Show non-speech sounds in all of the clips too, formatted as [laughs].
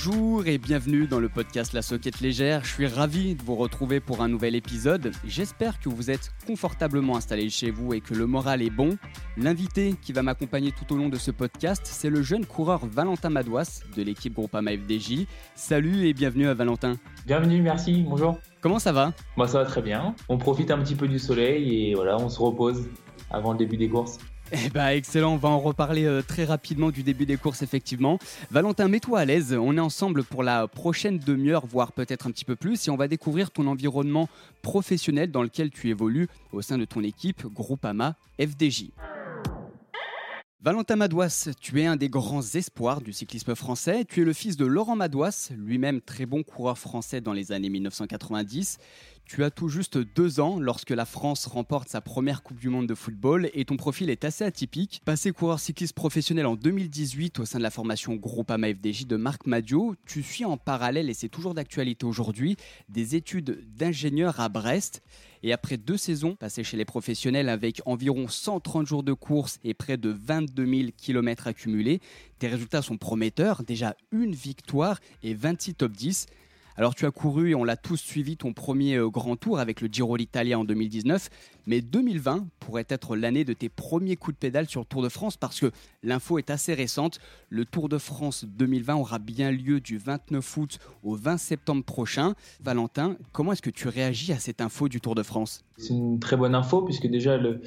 Bonjour et bienvenue dans le podcast La Soquette Légère. Je suis ravi de vous retrouver pour un nouvel épisode. J'espère que vous êtes confortablement installé chez vous et que le moral est bon. L'invité qui va m'accompagner tout au long de ce podcast, c'est le jeune coureur Valentin Madouas de l'équipe Groupama FDJ. Salut et bienvenue à Valentin. Bienvenue, merci, bonjour. Comment ça va? Moi ça va très bien. On profite un petit peu du soleil et voilà, on se repose avant le début des courses. Eh bah excellent, on va en reparler euh, très rapidement du début des courses effectivement. Valentin, mets-toi à l'aise, on est ensemble pour la prochaine demi-heure, voire peut-être un petit peu plus, et on va découvrir ton environnement professionnel dans lequel tu évolues au sein de ton équipe Groupama FDJ. Valentin Madouas, tu es un des grands espoirs du cyclisme français. Tu es le fils de Laurent Madouas, lui-même très bon coureur français dans les années 1990. Tu as tout juste deux ans lorsque la France remporte sa première Coupe du Monde de football et ton profil est assez atypique. Passé coureur cycliste professionnel en 2018 au sein de la formation Groupama FDJ de Marc Madio, tu suis en parallèle, et c'est toujours d'actualité aujourd'hui, des études d'ingénieur à Brest. Et après deux saisons passées chez les professionnels avec environ 130 jours de course et près de 22 000 km accumulés, tes résultats sont prometteurs. Déjà une victoire et 26 top 10. Alors tu as couru et on l'a tous suivi ton premier euh, grand tour avec le Giro d'Italia en 2019, mais 2020 pourrait être l'année de tes premiers coups de pédale sur le Tour de France parce que l'info est assez récente. Le Tour de France 2020 aura bien lieu du 29 août au 20 septembre prochain. Valentin, comment est-ce que tu réagis à cette info du Tour de France? C'est une très bonne info puisque déjà le,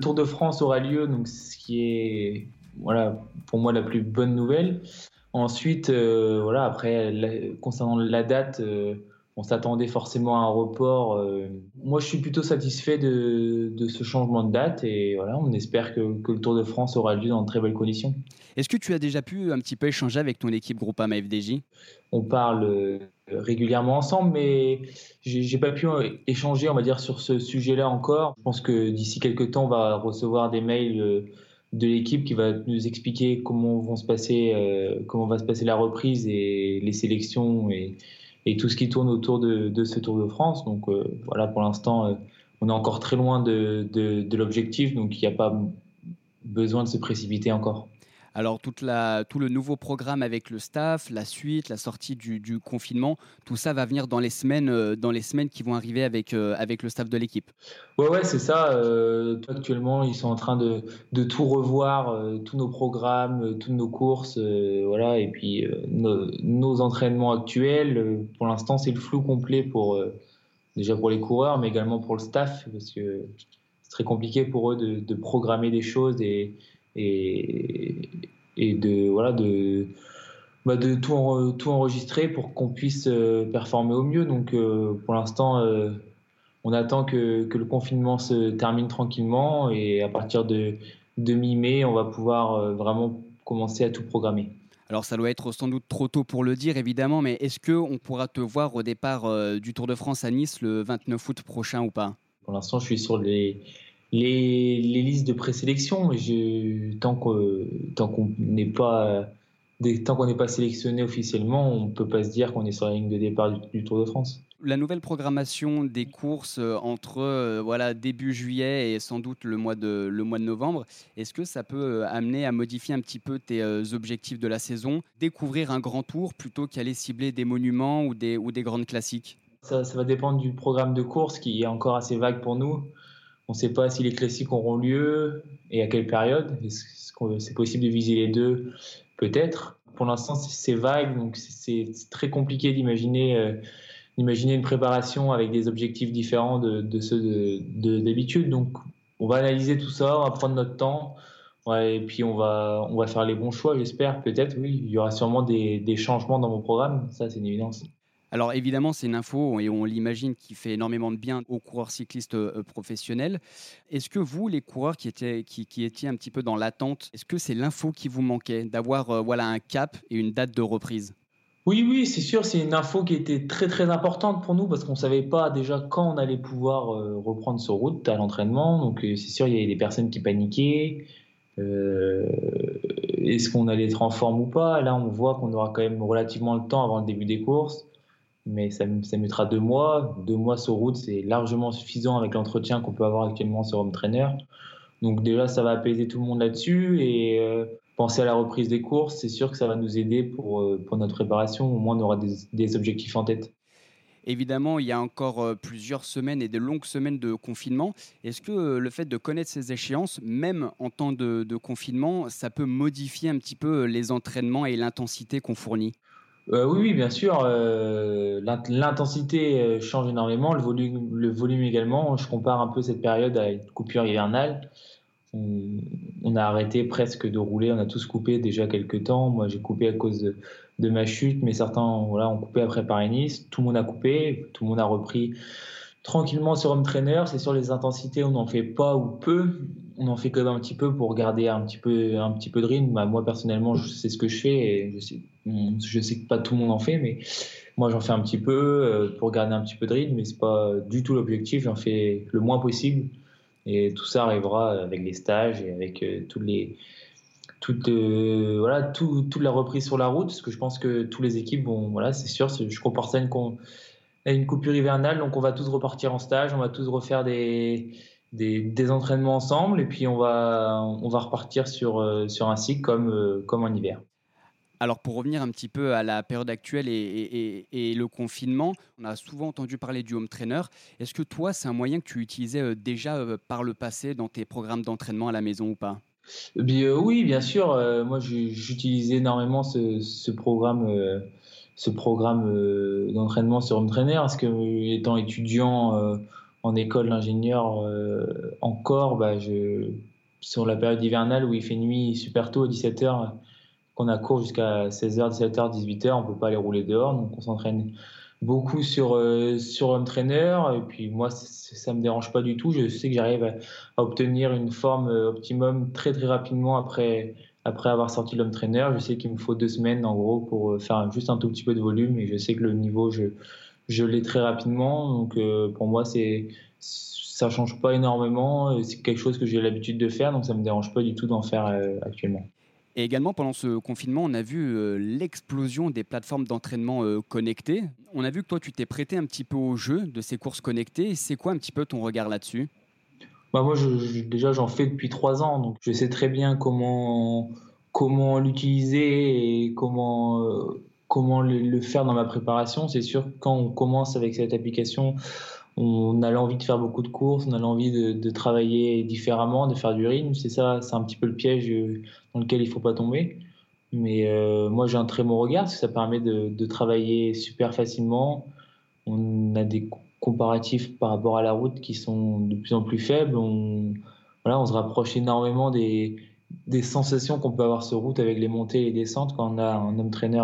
Tour de France aura lieu, donc ce qui est voilà, pour moi la plus bonne nouvelle. Ensuite, euh, voilà, après, concernant la date, euh, on s'attendait forcément à un report. Euh. moi, je suis plutôt satisfait de, ce changement de date et voilà, on espère que, le Tour de France aura lieu dans de très belles conditions. Est-ce que tu as déjà pu un petit peu échanger avec ton équipe Groupama FDJ On parle régulièrement ensemble, mais j'ai pas pu échanger, on va dire, sur ce sujet-là encore. Je pense que d'ici quelques temps, on va recevoir des mails de l'équipe qui va nous expliquer comment vont se passer, euh, comment va se passer la reprise et les sélections et, tout ce qui tourne autour de, ce Tour de France. Donc euh, voilà, pour l'instant, euh, on est encore très loin de, de l'objectif, donc il n'y a pas besoin de se précipiter encore. Alors tout le nouveau programme avec le staff, la suite, la sortie du, confinement, tout ça va venir dans les semaines, euh, dans les semaines qui vont arriver avec, euh, avec le staff de l'équipe. Ouais, ouais, c'est ça. Euh, actuellement, ils sont en train de, de tout revoir, tous nos programmes, toutes nos courses, voilà, et puis nos, entraînements actuels. pour l'instant, c'est le flou complet pour déjà pour les coureurs, mais également pour le staff, parce que c'est très compliqué pour eux de, de programmer des choses et et, et de voilà de bah de tout, tout enregistrer pour qu'on puisse euh, performer au mieux. Donc euh, pour l'instant, euh, on attend que, que, le confinement se termine tranquillement et à partir de, de mi-mai, on va pouvoir vraiment commencer à tout programmer. Alors ça doit être sans doute trop tôt pour le dire évidemment, mais est-ce qu'on pourra te voir au départ du Tour de France à Nice le 29 août prochain ou pas? Pour l'instant, je suis sur les, les, listes de présélection, tant qu'on n'est pas tant qu'on n'est pas sélectionné officiellement, on ne peut pas se dire qu'on est sur la ligne de départ du, Tour de France. La nouvelle programmation des courses euh, entre euh, voilà début juillet et sans doute le mois de le mois de novembre, est-ce que ça peut euh, amener à modifier un petit peu tes objectifs de la saison, découvrir un grand tour plutôt qu'aller cibler des monuments ou des ou des grandes classiques? Ça, ça va dépendre du programme de course qui est encore assez vague pour nous. On ne sait pas si les classiques auront lieu et à quelle période. Est-ce que c'est possible de viser les deux? Peut-être. Pour l'instant, c'est vague, donc c'est très compliqué d'imaginer euh, une préparation avec des objectifs différents de, ceux d'habitude. donc, on va analyser tout ça, on va prendre notre temps. et puis on va, on va faire les bons choix, j'espère. Peut-être, oui. Il y aura sûrement des, des changements dans mon programme. Ça, c'est une évidence. Alors évidemment, c'est une info et on l'imagine qui fait énormément de bien aux coureurs cyclistes euh, professionnels. Est-ce que vous, les coureurs qui étaient, qui, étiez un petit peu dans l'attente, est-ce que c'est l'info qui vous manquait d'avoir euh, voilà un cap et une date de reprise? Oui, oui, c'est sûr, c'est une info qui était très très importante pour nous parce qu'on ne savait pas déjà quand on allait pouvoir euh, reprendre ce route à l'entraînement. Donc c'est sûr, il y avait des personnes qui paniquaient. Est-ce qu'on allait être en forme ou pas? Là, on voit qu'on aura quand même relativement le temps avant le début des courses mais ça, ça, mettra deux mois. Deux mois sur route, c'est largement suffisant avec l'entretien qu'on peut avoir actuellement sur Home Trainer. Donc déjà, ça va apaiser tout le monde là-dessus et penser à la reprise des courses, c'est sûr que ça va nous aider pour, pour notre préparation. Au moins, on aura des, objectifs en tête. Évidemment, il y a encore euh, plusieurs semaines et de longues semaines de confinement. Est-ce que euh, le fait de connaître ces échéances, même en temps de, confinement, ça peut modifier un petit peu euh, les entraînements et l'intensité qu'on fournit? Oui, bien sûr. L'intensité change énormément, le volume, le volume également. Je compare un peu cette période à une coupure hivernale. On, a arrêté presque de rouler, on a tous coupé déjà quelques temps. Moi, j'ai coupé à cause de, de ma chute, mais certains voilà, ont coupé après Paris-Nice. Tout le monde a coupé, tout le monde a repris tranquillement sur home trainer. C'est sur les intensités, on n'en fait pas ou peu. On en fait quand même un petit peu pour garder un petit peu, un petit peu de rythme. Bah, moi, personnellement, je sais ce que je fais et je sais, que pas tout le monde en fait, mais moi, j'en fais un petit peu euh, pour garder un petit peu de rythme, mais c'est pas du tout l'objectif. J'en fais le moins possible. Et tout ça arrivera avec les stages et avec euh, tous les, toute, euh, voilà, toute la reprise sur la route, parce que je pense que toutes les équipes, bon, voilà, c'est sûr, je compare ça à une, coupure hivernale, donc on va tous repartir en stage, on va tous refaire des, des, entraînements ensemble, et puis on va, on va repartir sur, euh, sur un cycle comme, euh, comme en hiver. Alors pour revenir un petit peu à la période actuelle et, et, le confinement, on a souvent entendu parler du home trainer. Est-ce que toi, c'est un moyen que tu utilisais déjà par le passé dans tes programmes d'entraînement à la maison ou pas? Euh, oui, bien sûr. Euh, moi, j'utilise énormément ce, programme, euh, ce programme d'entraînement sur Home Trainer parce que, étant étudiant en école d'ingénieur encore, bah, sur la période hivernale où il fait nuit super tôt à 17h, qu'on a cours jusqu'à 16h, 17h, 18h, on peut pas aller rouler dehors, donc on s'entraîne beaucoup sur, euh, sur Home Trainer. Et puis moi, ça ne me dérange pas du tout. Je sais que j'arrive à, obtenir une forme euh, optimum très très rapidement après, après avoir sorti l'Home Trainer. Je sais qu'il me faut deux semaines en gros pour euh, faire juste un tout petit peu de volume. Et je sais que le niveau, je, je l'ai très rapidement. Donc pour moi, c'est ça change pas énormément. C'est quelque chose que j'ai l'habitude de faire, donc ça me dérange pas du tout d'en faire actuellement. Et également, pendant ce confinement, on a vu euh, l'explosion des plateformes d'entraînement euh, connectées. On a vu que toi, tu t'es prêté un petit peu au jeu de ces courses connectées. C'est quoi un petit peu ton regard là-dessus? Bah Moi, je, déjà, j'en fais depuis trois ans, donc je sais très bien comment, comment l'utiliser et comment, euh, comment le, faire dans ma préparation. C'est sûr quand on commence avec cette application, on a l'envie de faire beaucoup de courses, on a l'envie de, travailler différemment, de faire du rythme. C'est ça, c'est un petit peu le piège dans lequel il faut pas tomber. Mais euh, moi, j'ai un très bon regard parce que ça permet de, travailler super facilement. On a des comparatifs par rapport à la route qui sont de plus en plus faibles. On, se rapproche énormément des, des sensations qu'on peut avoir sur route avec les montées et les descentes quand on a un homme trainer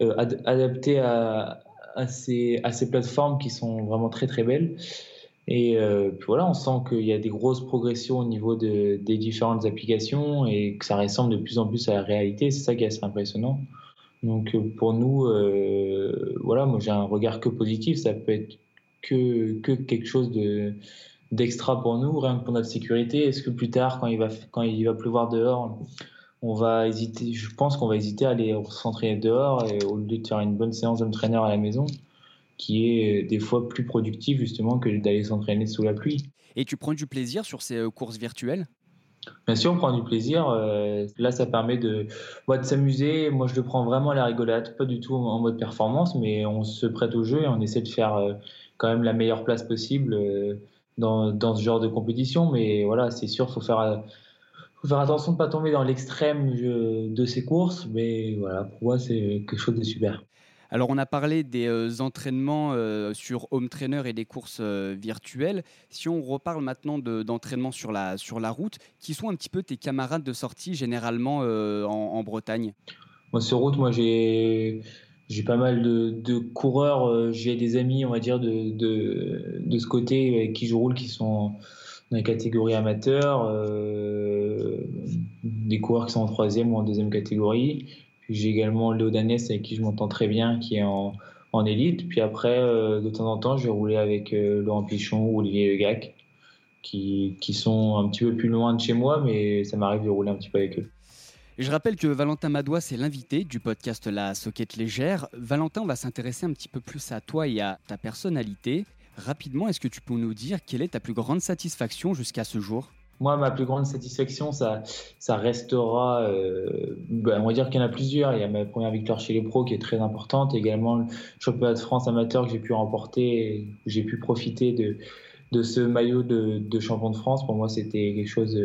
euh, adapté à, ces, plateformes qui sont vraiment très très belles. Et euh, puis voilà, on sent qu'il y a des grosses progressions au niveau de, des différentes applications et que ça ressemble de plus en plus à la réalité. C'est ça qui est assez impressionnant. Donc euh, pour nous, euh, voilà, moi j'ai un regard que positif. Ça peut être que, que quelque chose de d'extra pour nous, rien que pour notre sécurité. Est-ce que plus tard, quand il va quand il va pleuvoir dehors, on va hésiter, je pense qu'on va hésiter à aller s'entraîner dehors et, au lieu de faire une bonne séance d'entraîneur à la maison, qui est des fois plus productive justement que d'aller s'entraîner sous la pluie. Et tu prends du plaisir sur ces euh, courses virtuelles? Bien sûr, on prend du plaisir. Euh, là, ça permet de, de s'amuser. Moi, je le prends vraiment à la rigolade, pas du tout en mode performance, mais on se prête au jeu et on essaie de faire euh, quand même la meilleure place possible dans, dans, ce genre de compétition. Mais voilà, c'est sûr, il faut faire faut faire attention de ne pas tomber dans l'extrême de ces courses, mais voilà, pour moi, c'est quelque chose de super. Alors, on a parlé des euh, entraînements euh, sur home trainer et des courses euh, virtuelles. Si on reparle maintenant d'entraînement sur, la, sur la route, qui sont un petit peu tes camarades de sortie généralement en, Bretagne? Moi, sur route, moi, j'ai. J'ai pas mal de, coureurs, j'ai des amis, on va dire, de, de, de, ce côté avec qui je roule qui sont dans les catégories amateurs, euh, des coureurs qui sont en troisième ou en deuxième catégorie. J'ai également Léo Danès avec qui je m'entends très bien, qui est en, en élite. Puis après, euh, de temps en temps, je vais rouler avec euh, Laurent Pichon ou Olivier Legac, qui, qui sont un petit peu plus loin de chez moi, mais ça m'arrive de rouler un petit peu avec eux. je rappelle que Valentin Madois, c'est l'invité du podcast La Soquette Légère. Valentin, on va s'intéresser un petit peu plus à toi et à ta personnalité. Rapidement, est-ce que tu peux nous dire quelle est ta plus grande satisfaction jusqu'à ce jour? Moi, ma plus grande satisfaction, ça, ça restera. Euh, ben, on va dire qu'il y en a plusieurs. Il y a ma première victoire chez les pros qui est très importante. Également, le championnat de France amateur que j'ai pu remporter. J'ai pu profiter de, de ce maillot de, de, champion de France. Pour moi, c'était quelque chose,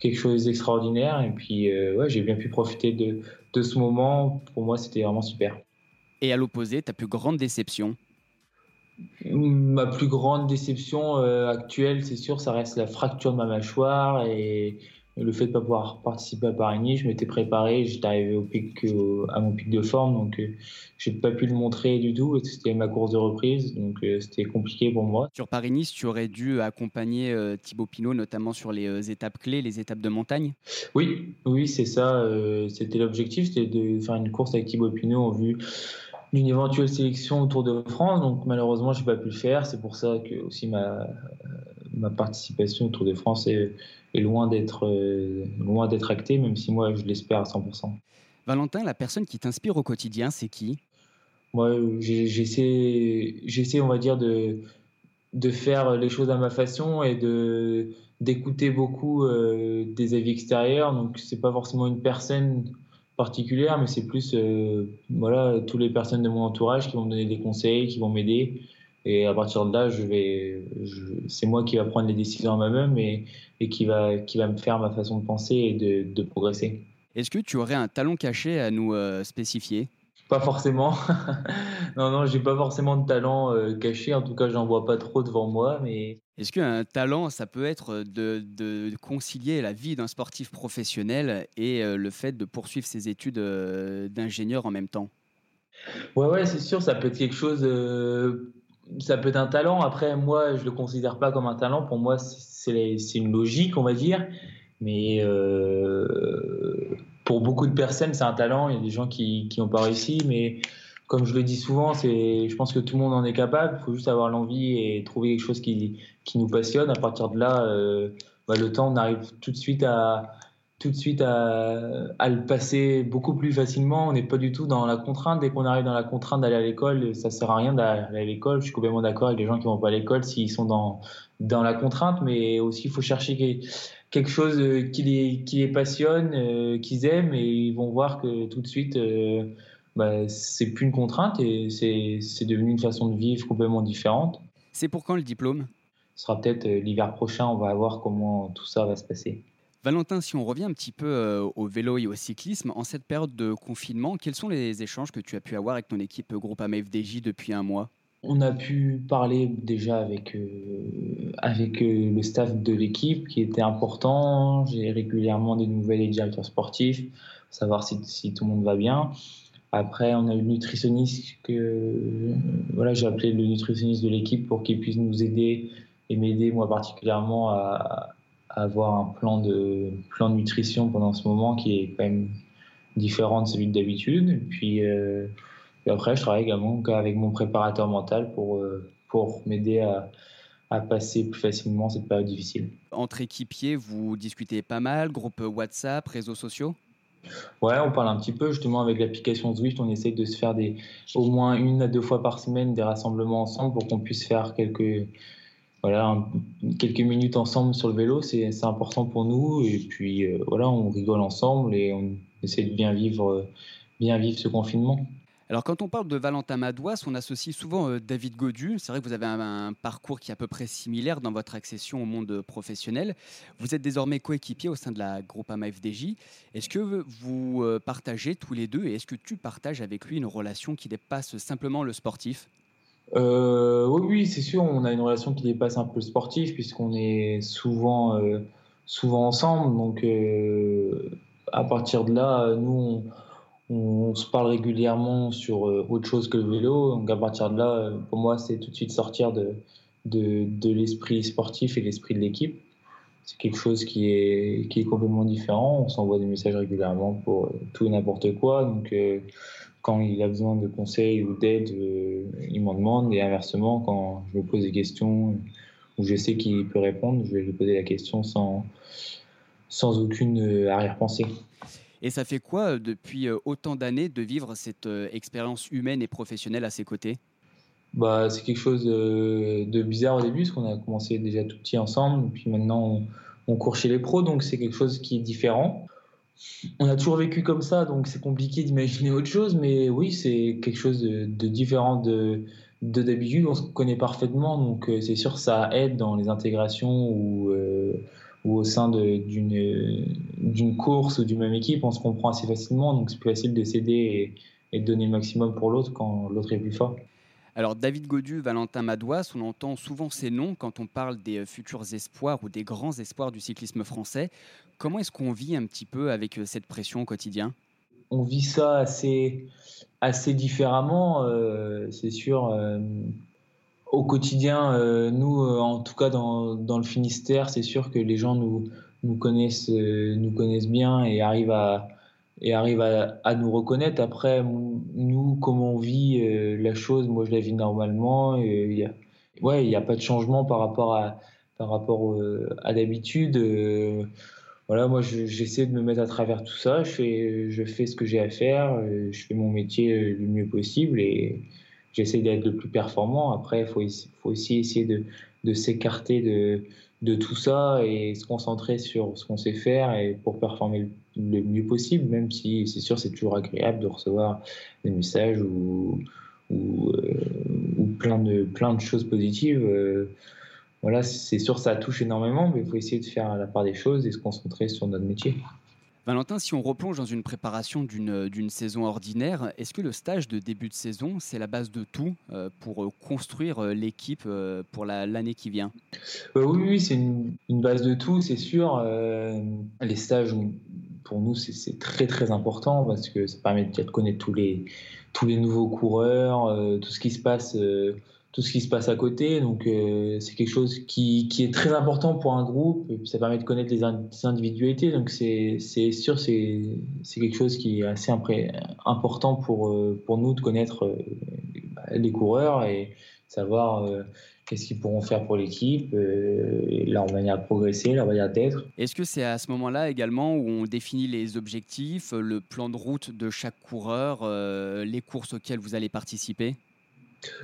quelque chose d'extraordinaire. Et puis, euh, ouais, j'ai bien pu profiter de, de ce moment. Pour moi, c'était vraiment super. Et à l'opposé, ta plus grande déception? Ma plus grande déception euh, actuelle, c'est sûr, ça reste la fracture de ma mâchoire et le fait de ne pas pouvoir participer à Paris-Nice. Je m'étais préparé, j'étais arrivé au pic, à mon pic de forme, donc euh, je n'ai pas pu le montrer du tout. C'était ma course de reprise, donc euh, c'était compliqué pour moi. Sur Paris-Nice, tu aurais dû accompagner Thibaut Pinot, notamment sur les étapes clés, les étapes de montagne? Oui, oui, c'est ça. c'était l'objectif, c'était de faire une course avec Thibaut Pinot en vue d'une éventuelle sélection autour de France. Donc malheureusement, je n'ai pas pu le faire. C'est pour ça que aussi ma, ma participation autour de France est, loin d'être euh, loin d'être actée, même si moi je l'espère à 100%. Valentin, la personne qui t'inspire au quotidien, c'est qui? Moi, j'essaie, j'essaie, on va dire, de, de faire les choses à ma façon et de d'écouter beaucoup euh, des avis extérieurs. Donc c'est pas forcément une personne particulière, mais c'est plus euh, voilà, toutes les personnes de mon entourage qui vont me donner des conseils, qui vont m'aider. Et à partir de là, je vais, c'est moi qui va prendre les décisions à moi-même et, et, qui, va, qui va me faire ma façon de penser et de, progresser. Est-ce que tu aurais un talent caché à nous euh, spécifier? Pas forcément. [laughs] non, non, j'ai pas forcément de talent euh, caché. En tout cas, j'en vois pas trop devant moi. Mais est-ce qu'un talent, ça peut être de, concilier la vie d'un sportif professionnel et euh, le fait de poursuivre ses études euh, d'ingénieur en même temps? Ouais, ouais, c'est sûr, ça peut être quelque chose. Ça peut être un talent. Après, moi, je le considère pas comme un talent. Pour moi, c'est une logique, on va dire. Mais pour beaucoup de personnes, c'est un talent. Il y a des gens qui n'ont pas réussi, mais comme je le dis souvent, je pense que tout le monde en est capable. Il faut juste avoir l'envie et trouver quelque chose qui, qui nous passionne. À partir de là, euh, bah, le temps, on arrive tout de suite à tout de suite à, à le passer beaucoup plus facilement. On n'est pas du tout dans la contrainte. Dès qu'on arrive dans la contrainte d'aller à l'école, ça sert à rien d'aller à l'école. Je suis complètement d'accord avec les gens qui vont pas à l'école s'ils sont dans dans la contrainte, mais aussi il faut chercher quelque chose qui les qui les passionne, euh, qu'ils aiment, et ils vont voir que tout de suite. Euh, bah, c'est plus une contrainte et c'est devenu une façon de vivre complètement différente. C'est pour quand le diplôme? Ce sera peut-être euh, l'hiver prochain, on va voir comment tout ça va se passer. Valentin, si on revient un petit peu euh, au vélo et au cyclisme, en cette période de confinement, quels sont les échanges que tu as pu avoir avec ton équipe Groupama FDJ depuis un mois? On a pu parler déjà avec, euh, avec le staff de l'équipe qui était important. J'ai régulièrement des nouvelles des directeurs sportifs, savoir si, si tout le monde va bien. Après, on a eu le nutritionniste que voilà, j'ai appelé le nutritionniste de l'équipe pour qu'il puisse nous aider et m'aider moi particulièrement à, avoir un plan de plan de nutrition pendant ce moment qui est quand même différent de celui d'habitude. Puis, euh, après, je travaille également avec mon préparateur mental pour euh, pour m'aider à, à passer plus facilement cette période difficile. Entre équipiers, vous discutez pas mal, groupe WhatsApp, réseaux sociaux? Ouais, on parle un petit peu justement avec l'application Zwift. On essaye de se faire des, au moins une à deux fois par semaine des rassemblements ensemble pour qu'on puisse faire quelques, voilà, quelques minutes ensemble sur le vélo. C'est important pour nous. Et puis euh, voilà, on rigole ensemble et on essaie de bien vivre, bien vivre ce confinement. Alors quand on parle de Valentin Madouas, on associe souvent euh, David Godu. C'est vrai que vous avez un, parcours qui est à peu près similaire dans votre accession au monde professionnel. Vous êtes désormais coéquipier au sein de la Groupama FDJ. Est-ce que vous euh, partagez tous les deux et est-ce que tu partages avec lui une relation qui dépasse simplement le sportif? Euh, Oui, c'est sûr. On a une relation qui dépasse un peu le sportif puisqu'on est souvent, souvent ensemble. Donc à partir de là, nous, on se parle régulièrement sur euh, autre chose que le vélo. Donc à partir de là, euh, pour moi, c'est tout de suite sortir de, de, l'esprit sportif et l'esprit de l'équipe. C'est quelque chose qui est, complètement différent. On s'envoie des messages régulièrement pour euh, tout et n'importe quoi. Donc quand il a besoin de conseils ou d'aide, il m'en demande. Et inversement, quand je me pose des questions où je sais qu'il peut répondre, je vais lui poser la question sans, sans aucune arrière-pensée. Et ça fait quoi, euh, depuis euh, autant d'années, de vivre cette euh, expérience humaine et professionnelle à ses côtés? Bah, C'est quelque chose de bizarre au début, parce qu'on a commencé déjà tout petit ensemble. Puis maintenant, on court chez les pros, donc c'est quelque chose qui est différent. On a toujours vécu comme ça, donc c'est compliqué d'imaginer autre chose, mais oui, c'est quelque chose de, différent de d'habitude. On se connaît parfaitement, donc euh, c'est sûr ça aide dans les intégrations ou, euh, ou au sein d'une course ou d'une même équipe. On se comprend assez facilement, donc c'est plus facile de s'aider et, et de donner le maximum pour l'autre quand l'autre est plus fort. Alors David Godu, Valentin Madouas, on entend souvent ces noms quand on parle des euh, futurs espoirs ou des grands espoirs du cyclisme français. Comment est-ce qu'on vit un petit peu avec euh, cette pression au quotidien? On vit ça assez, assez différemment, euh, c'est sûr. au quotidien, nous, en tout cas dans, dans le Finistère, c'est sûr que les gens nous, nous, connaissent, nous connaissent bien et arrivent à, et arrive à, nous reconnaître. Après, nous, comment on vit euh, la chose, moi je la vis normalement. Il y a, ouais, n'y a pas de changement par rapport à, par rapport euh, à d'habitude. Euh, voilà, moi j'essaie de me mettre à travers tout ça. Je fais, je fais ce que j'ai à faire. Je fais mon métier le mieux possible et j'essaie d'être le plus performant. Après, il faut, faut, aussi essayer de, de s'écarter de de tout ça et se concentrer sur ce qu'on sait faire et pour performer le, mieux possible, même si c'est sûr c'est toujours agréable de recevoir des messages ou, ou, euh, plein, de, plein de choses positives. Euh, voilà, c'est sûr ça touche énormément, mais il faut essayer de faire la part des choses et se concentrer sur notre métier. Valentin, si on replonge dans une préparation d'une saison ordinaire, est-ce que le stage de début de saison, c'est la base de tout euh, pour euh, construire euh, l'équipe pour l'année qui vient? Oui, oui c'est une, base de tout, c'est sûr. les stages, pour nous, c'est très très important parce que ça permet de connaître tous les nouveaux coureurs, tout ce qui se passe tout ce qui se passe à côté. Donc, euh, c'est quelque chose qui, qui, est très important pour un groupe. Ça permet de connaître les, individualités. Donc, c'est sûr, c'est quelque chose qui est assez important pour, euh, pour nous de connaître euh, les coureurs et savoir qu'est-ce qu'ils pourront faire pour l'équipe, leur manière de progresser, leur manière d'être. Est-ce que c'est à ce moment-là également où on définit les objectifs, le plan de route de chaque coureur, les courses auxquelles vous allez participer?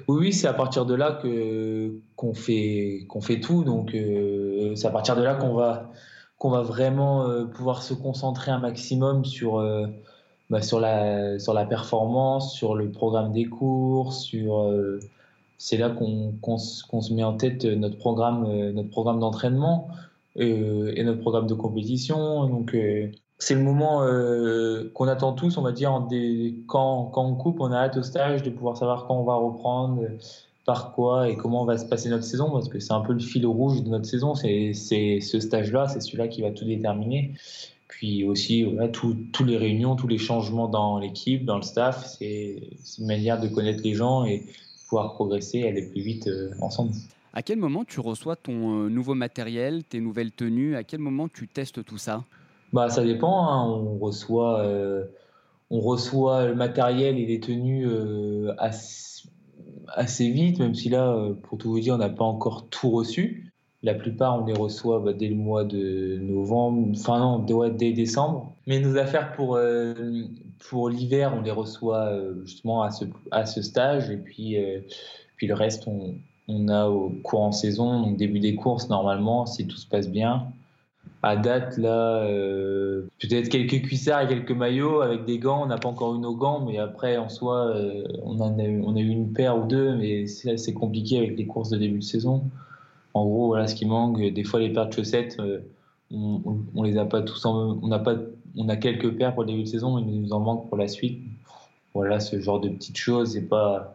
Oui, c'est à partir de là que qu'on fait qu'on fait tout. Donc euh, c'est à partir de là qu'on va qu'on va vraiment euh, pouvoir se concentrer un maximum sur euh, bah, sur la sur la performance, sur le programme des cours, sur c'est là qu'on se met en tête notre programme notre programme d'entraînement et notre programme de compétition. Donc c'est le moment euh, qu'on attend tous, on va dire, quand, on coupe, on a hâte au stage de pouvoir savoir quand on va reprendre, par quoi et comment va se passer notre saison, parce que c'est un peu le fil rouge de notre saison, c'est ce stage-là, c'est celui-là qui va tout déterminer. Puis aussi, voilà, tous les réunions, tous les changements dans l'équipe, dans le staff, c'est une manière de connaître les gens et pouvoir progresser, aller plus vite euh, ensemble. À quel moment tu reçois ton euh, nouveau matériel, tes nouvelles tenues? À quel moment tu testes tout ça? Bah, ça dépend. Hein. On, reçoit, euh, on reçoit le matériel et les tenues euh, assez, vite, même si là, euh, pour tout vous dire, on n'a pas encore tout reçu. La plupart, on les reçoit bah, dès le mois de novembre, enfin non, dès, décembre. Mais nos affaires pour, pour l'hiver, on les reçoit justement à ce, à ce stage. Et puis, puis le reste, on, on a au courant saison, donc début des courses, normalement, si tout se passe bien à date, là, euh, peut-être quelques cuissards et quelques maillots avec des gants. On n'a pas encore eu nos gants, mais après, en soi, euh, on, en a, on eu une paire ou deux, mais c'est compliqué avec les courses de début de saison. En gros, voilà ce qui manque. Des fois, les paires de chaussettes, euh, on, on, les a pas tous on a pas, on a quelques paires pour le début de saison, mais il nous en manque pour la suite. Voilà, ce genre de petites choses, c'est pas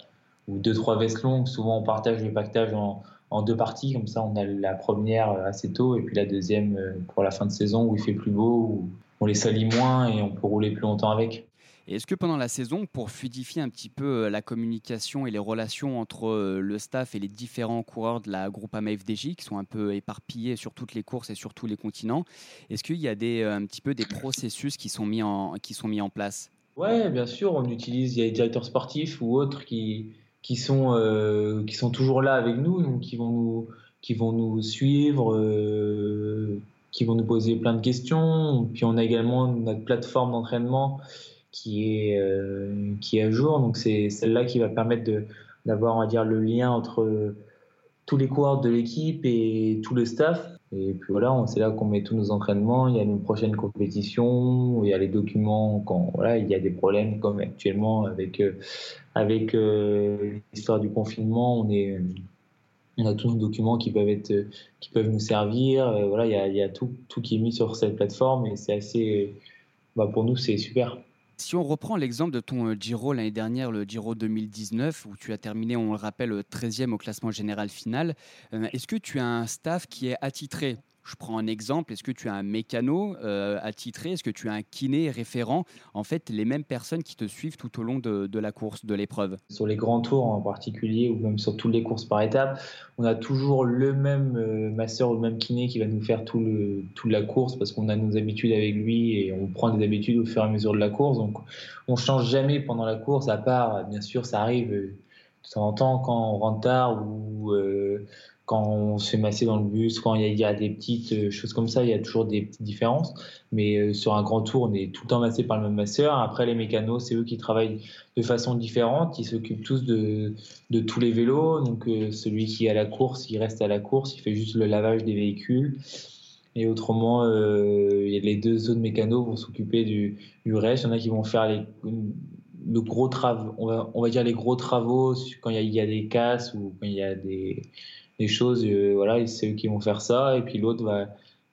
ou deux trois vestes longues. Souvent, on partage le pactage en en deux parties. Comme ça, on a la première assez tôt et puis la deuxième euh, pour la fin de saison où il fait plus beau, où on les salit moins et on peut rouler plus longtemps avec. Et est-ce que pendant la saison, pour fluidifier un petit peu euh, la communication et les relations entre euh, le staff et les différents coureurs de la groupe FDJ qui sont un peu éparpillés sur toutes les courses et sur tous les continents, est-ce qu'il y a des, un petit peu des processus qui sont mis en, qui sont mis en place? Ouais, bien sûr, on utilise, il y a des directeurs sportifs ou autres qui, qui sont, euh, qui sont toujours là avec nous, donc qui vont nous, qui vont nous suivre, euh, qui vont nous poser plein de questions. Puis on a également notre plateforme d'entraînement qui est, euh, qui est à jour, donc c'est celle-là qui va permettre d'avoir, on va dire, le lien entre tous les coureurs de l'équipe et tout le staff. Et puis voilà, c'est là qu'on met tous nos entraînements. Il y a une prochaine compétition, il y a les documents quand voilà, il y a des problèmes comme actuellement avec avec l'histoire du confinement. On est on a tous nos documents qui peuvent être qui peuvent nous servir. voilà, il y a, il y a tout, tout qui est mis sur cette plateforme et c'est assez bah pour nous c'est super. Si on reprend l'exemple de ton euh, Giro l'année dernière, le Giro 2019, où tu as terminé, on le rappelle, 13e au classement général final, euh, est-ce que tu as un staff qui est attitré? Je prends un exemple, est-ce que tu as un mécano euh, attitré? Est-ce que tu as un kiné référent? En fait, les mêmes personnes qui te suivent tout au long de, la course, de l'épreuve. Sur les grands tours en particulier, ou même sur toutes les courses par étapes, on a toujours le même euh, masseur ou le même kiné qui va nous faire tout le, toute la course parce qu'on a nos habitudes avec lui et on prend des habitudes au fur et à mesure de la course. Donc, on change jamais pendant la course, à part, bien sûr, ça arrive euh, de temps en temps quand on rentre tard ou quand on se fait masser dans le bus, quand il y, a, des petites euh, choses comme ça, il y a toujours des petites différences. Mais euh, sur un grand tour, on est tout le temps massé par le même masseur. Après, les mécanos, c'est eux qui travaillent de façon différente. Ils s'occupent tous de, tous les vélos. Donc, euh, celui qui est à la course, il reste à la course, il fait juste le lavage des véhicules. Et autrement, les deux autres mécanos vont s'occuper du, reste. Il y en a qui vont faire les, le gros travaux, on va, dire les gros travaux quand il y a, des casses ou quand il y a des choses. Euh, voilà, c'est eux qui vont faire ça. Et puis l'autre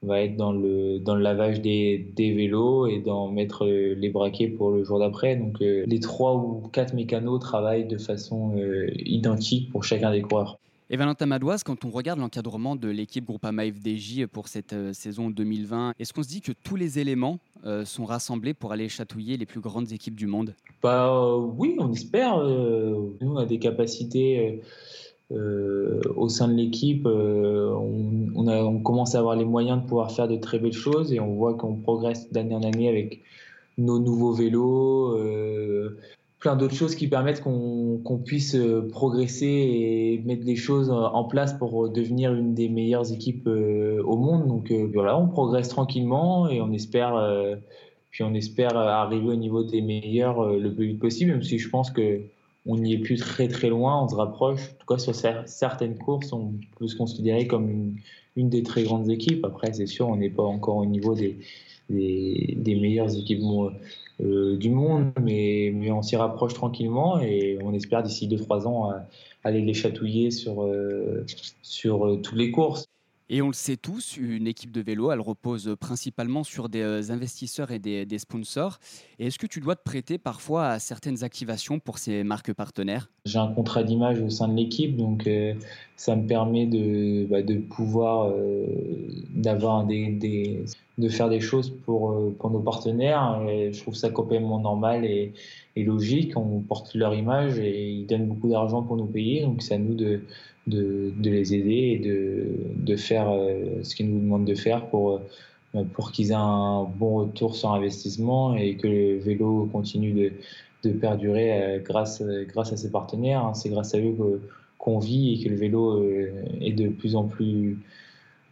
va, être dans le, dans le lavage des, des vélos et dans mettre euh, les braquets pour le jour d'après. Donc euh, les trois ou quatre mécanos travaillent de façon identique pour chacun des coureurs. Et Valentin Madoise, quand on regarde l'encadrement de l'équipe Groupama FDJ pour cette saison 2020, est-ce qu'on se dit que tous les éléments sont rassemblés pour aller chatouiller les plus grandes équipes du monde? Bah, Oui, on espère. nous, on a des capacités euh, au sein de l'équipe, euh, on, commence à avoir les moyens de pouvoir faire de très belles choses et on voit qu'on progresse d'année en année avec nos nouveaux vélos, euh, plein d'autres choses qui permettent qu'on puisse progresser et mettre des choses en place pour devenir une des meilleures équipes au monde. Donc voilà, on progresse tranquillement et on espère, puis on espère arriver au niveau des meilleurs le plus vite possible, même si je pense que on n'y est plus très très loin, on se rapproche. En tout cas, sur certaines courses, on peut se considérer comme une, une des très grandes équipes. Après, c'est sûr, on n'est pas encore au niveau des, des, des meilleures équipes euh, du monde, mais, mais on s'y rapproche tranquillement et on espère d'ici 2-3 ans aller les chatouiller sur, euh, sur euh, toutes les courses. Et on le sait tous, une équipe de vélo, elle repose principalement sur des euh, investisseurs et des, sponsors. Est-ce que tu dois te prêter parfois à certaines activations pour ces marques partenaires? J'ai un contrat d'image au sein de l'équipe, donc euh, ça me permet de, bah, pouvoir euh, d'avoir des, de faire des choses pour, pour nos partenaires. Je trouve ça complètement normal et, et logique. On porte leur image et ils donnent beaucoup d'argent pour nous payer, donc c'est à nous de de, les aider et de, de faire euh, ce qu'ils nous demandent de faire pour, euh, pour qu'ils aient un bon retour sur investissement et que le vélo continue de, de perdurer euh, grâce, grâce à ses partenaires. Hein. C'est grâce à eux qu'on vit et que le vélo est de plus en plus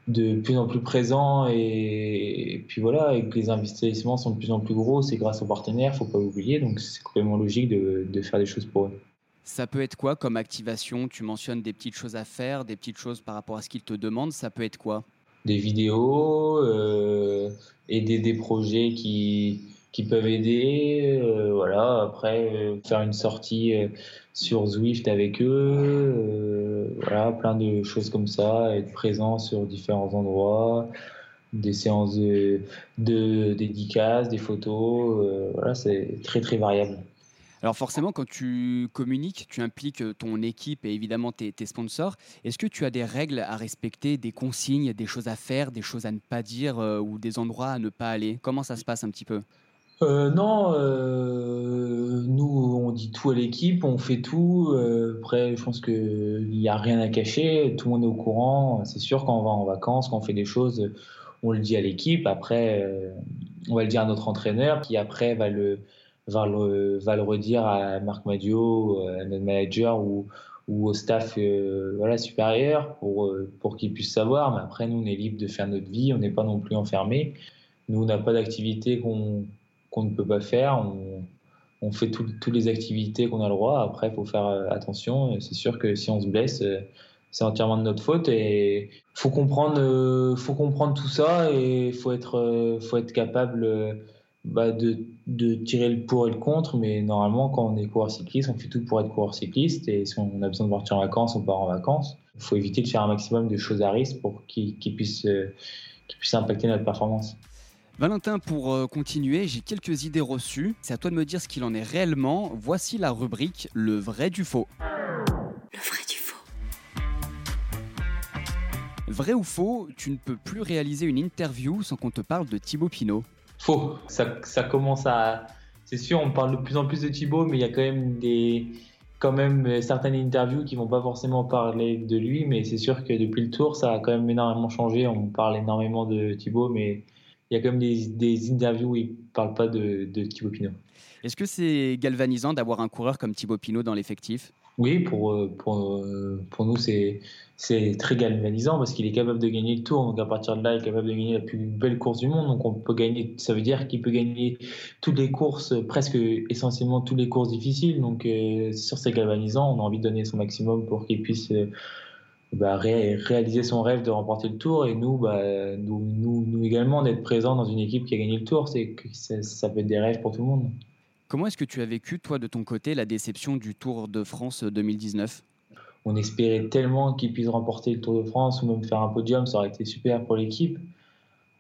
de plus en plus présent et, puis voilà et que les investissements sont de plus en plus gros c'est grâce aux partenaires faut pas oublier donc c'est complètement logique de, de faire des choses pour eux ça peut être quoi comme activation? Tu mentionnes des petites choses à faire, des petites choses par rapport à ce qu'ils te demandent. Ça peut être quoi? Des vidéos, euh, aider des projets qui, qui peuvent aider. Euh, voilà. Après, euh, faire une sortie sur Zwift avec eux. voilà, plein de choses comme ça. Être présent sur différents endroits. Des séances de, de dédicaces, des photos. voilà, c'est très très variable. Alors forcément, quand tu communiques, tu impliques euh, ton équipe et évidemment tes, sponsors. Est-ce que tu as des règles à respecter, des consignes, des choses à faire, des choses à ne pas dire euh, ou des endroits à ne pas aller? Comment ça se passe un petit peu? Euh, non, nous on dit tout à l'équipe, on fait tout. après, je pense qu'il n'y a rien à cacher, tout le monde est au courant. C'est sûr quand on va en vacances, quand on fait des choses, on le dit à l'équipe. Après, on va le dire à notre entraîneur qui après va le, va le, redire à Marc Madio, à notre manager ou, au staff euh, voilà, supérieur pour, euh, pour qu'ils puissent savoir. Mais après, nous, on est libre de faire notre vie, on n'est pas non plus enfermé. Nous, on n'a pas d'activité qu'on qu'on ne peut pas faire. On, on fait toutes les activités qu'on a le droit. Après, il faut faire euh, attention. C'est sûr que si on se blesse, c'est entièrement de notre faute et faut comprendre, faut comprendre tout ça et faut être, faut être capable bah, de, de, tirer le pour et le contre. Mais normalement, quand on est coureur cycliste, on fait tout pour être coureur cycliste et si on a besoin de partir en vacances, on part en vacances. Il faut éviter de faire un maximum de choses à risque pour qu'ils puissent, qu puissent impacter notre performance. Valentin, pour euh, continuer, j'ai quelques idées reçues. C'est à toi de me dire ce qu'il en est réellement. Voici la rubrique Le vrai du faux. Le vrai du faux. Vrai ou faux, tu ne peux plus réaliser une interview sans qu'on te parle de Thibaut Pinot. Faux. Ça, ça commence à. C'est sûr, on parle de plus en plus de Thibaut, mais il y a quand même des quand même certaines interviews qui vont pas forcément parler de lui, mais c'est sûr que depuis le tour, ça a quand même énormément changé. On parle énormément de Thibaut, mais il y a quand même des, des interviews où il parle pas de, de Thibaut Pinot. Est-ce que c'est galvanisant d'avoir un coureur comme Thibaut Pinot dans l'effectif? Oui, pour, euh, euh, pour nous, c'est, très galvanisant parce qu'il est capable de gagner le tour. Donc à partir de là, il est capable de gagner la plus belle course du monde. Donc on peut gagner, ça veut dire qu'il peut gagner toutes les courses, presque essentiellement toutes les courses difficiles. Donc euh, sûr, c'est galvanisant. On a envie de donner son maximum pour qu'il puisse bah, réaliser son rêve de remporter le tour et nous, bah, nous, nous, également d'être présents dans une équipe qui a gagné le tour. C'est ça, peut être des rêves pour tout le monde. Comment est-ce que tu as vécu, toi, de ton côté, la déception du Tour de France 2019 On espérait tellement qu'il puisse remporter le Tour de France ou même faire un podium, ça aurait été super pour l'équipe.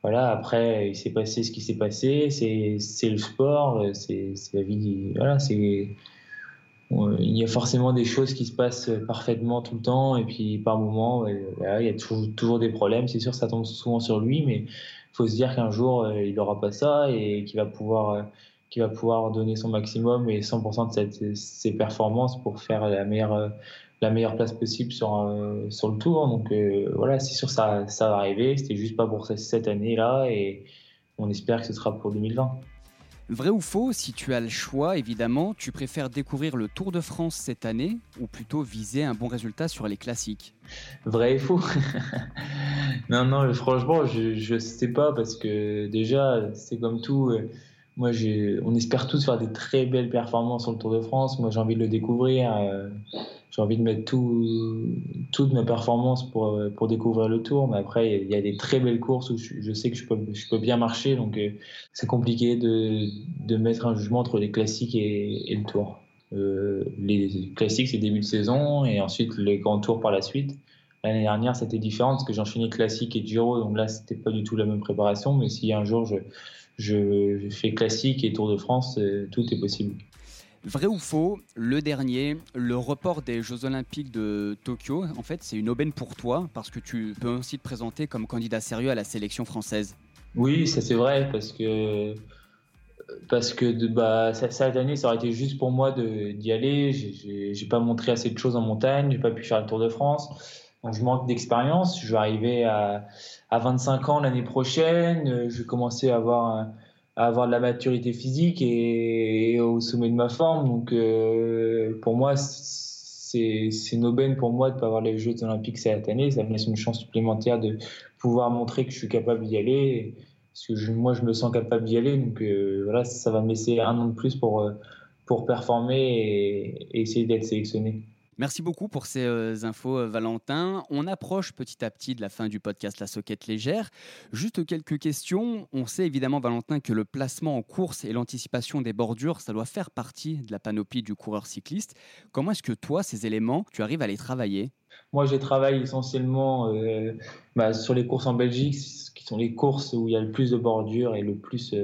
Voilà, après, il s'est passé ce qui s'est passé, c'est le sport, c'est la vie. Voilà, il y a forcément des choses qui se passent parfaitement tout le temps et puis par moment il y a toujours, toujours des problèmes c'est sûr ça tombe souvent sur lui mais il faut se dire qu'un jour euh, il n'aura pas ça et qu'il va pouvoir euh, qu'il va pouvoir donner son maximum et 100% de cette, ses performances pour faire la meilleure euh, la meilleure place possible sur sur le tour. Donc voilà c'est sûr ça ça va arriver. C'était juste pas pour cette année là et on espère que ce sera pour 2020 Vrai ou faux, si tu as le choix, évidemment, tu préfères découvrir le Tour de France cette année ou plutôt viser un bon résultat sur les classiques? Vrai et faux. [laughs] Non, non, franchement, je ne sais pas parce que déjà, c'est comme tout. Euh, moi, on espère tous faire des très belles performances sur le Tour de France. Moi, j'ai envie de le découvrir. Euh, j'ai envie de mettre tout, toutes mes performances pour, pour découvrir le Tour. Mais après, il y a des très belles courses où je, sais que je peux, bien marcher. Donc, euh, c'est compliqué de, mettre un jugement entre les classiques et, le Tour. Euh, les classiques, c'est début de saison et ensuite les grands tours par la suite. L'année dernière, c'était différent parce que j'enchaînais classique et Giro, donc là, c'était pas du tout la même préparation. Mais si un jour je, je, fais classique et Tour de France, tout est possible. Vrai ou faux, le dernier, le report des Jeux Olympiques de Tokyo, en fait, c'est une aubaine pour toi parce que tu peux aussi te présenter comme candidat sérieux à la sélection française. Oui, ça c'est vrai parce que parce que de, bah, cette année, ça aurait été juste pour moi d'y aller. J'ai pas montré assez de choses en montagne, j'ai pas pu faire le Tour de France. Donc je manque d'expérience. Je vais arriver à, à 25 ans l'année prochaine. Je vais commencer à avoir, de la maturité physique et, au sommet de ma forme. Donc euh, pour moi, c'est une aubaine pour moi de ne pas avoir les Jeux Olympiques cette année. Ça me laisse une chance supplémentaire de pouvoir montrer que je suis capable d'y aller. Parce que moi, je me sens capable d'y aller. Donc euh, voilà, ça va me laisser un an de plus euh, pour performer et essayer d'être sélectionné. Merci beaucoup pour ces euh, infos, euh, Valentin. On approche petit à petit de la fin du podcast La Soquette Légère. Juste quelques questions. On sait évidemment, Valentin, que le placement en course et l'anticipation des bordures, ça doit faire partie de la panoplie du coureur cycliste. Comment est-ce que toi, ces éléments, tu arrives à les travailler? Moi, je travaille essentiellement euh, bah, sur les courses en Belgique, qui sont les courses où il y a le plus de bordures et le plus,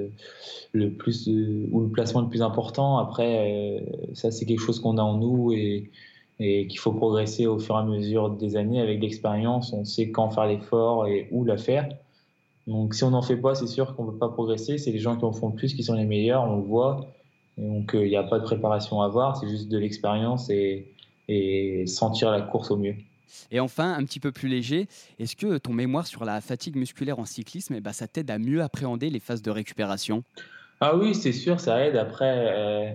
le plus où le placement est le plus important. Après, ça, c'est quelque chose qu'on a en nous et et qu'il faut progresser au fur et à mesure des années avec l'expérience. On sait quand faire l'effort et où la faire. Donc si on n'en fait pas, c'est sûr qu'on ne peut pas progresser. C'est les gens qui en font le plus qui sont les meilleurs, on le voit. donc euh, il n'y a pas de préparation à avoir, c'est juste de l'expérience et, et sentir la course au mieux. Et enfin, un petit peu plus léger, est-ce que ton mémoire sur la fatigue musculaire en cyclisme, eh ben, ça t'aide à mieux appréhender les phases de récupération? Ah oui, c'est sûr, ça aide. Après, euh,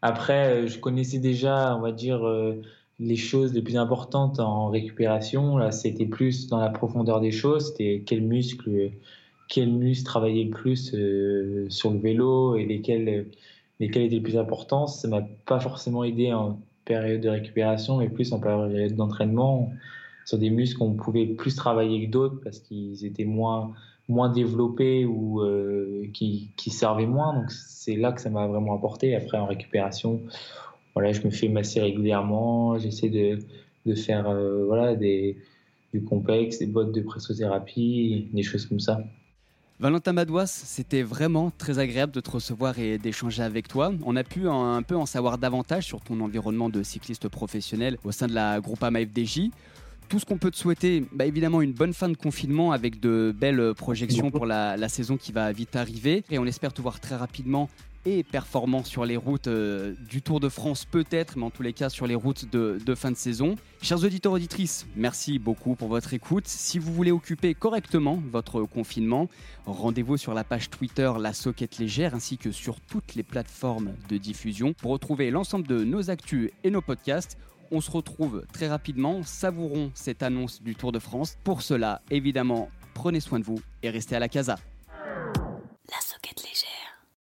après, je connaissais déjà, on va dire, euh, les choses les plus importantes en récupération, là, c'était plus dans la profondeur des choses. C'était quel muscle, quel muscle travaillait plus euh, sur le vélo et lesquels, lesquels étaient les plus importants. Ça m'a pas forcément aidé en période de récupération, mais plus en période d'entraînement. sur des muscles qu'on pouvait plus travailler que d'autres parce qu'ils étaient moins moins développés ou euh, qui, qui servaient moins. Donc c'est là que ça m'a vraiment apporté. Après en récupération, voilà, je me fais masser régulièrement. J'essaie de, de faire euh, voilà des du complexe, des bottes de pressothérapie, des choses comme ça. Valentin Madouas, c'était vraiment très agréable de te recevoir et d'échanger avec toi. On a pu un peu en savoir davantage sur ton environnement de cycliste professionnel au sein de la Groupama FDJ tout ce qu'on peut te souhaiter, bah, évidemment une bonne fin de confinement avec de belles projections pour la, saison qui va vite arriver. Et on espère te voir très rapidement et performant sur les routes euh, du Tour de France peut-être, mais en tous les cas sur les routes de, fin de saison. Chers auditeurs auditrices, merci beaucoup pour votre écoute. Si vous voulez occuper correctement votre confinement, rendez-vous sur la page Twitter La Soquette Légère ainsi que sur toutes les plateformes de diffusion pour retrouver l'ensemble de nos actus et nos podcasts. On se retrouve très rapidement, savourons cette annonce du Tour de France. Pour cela, évidemment, prenez soin de vous et restez à la casa.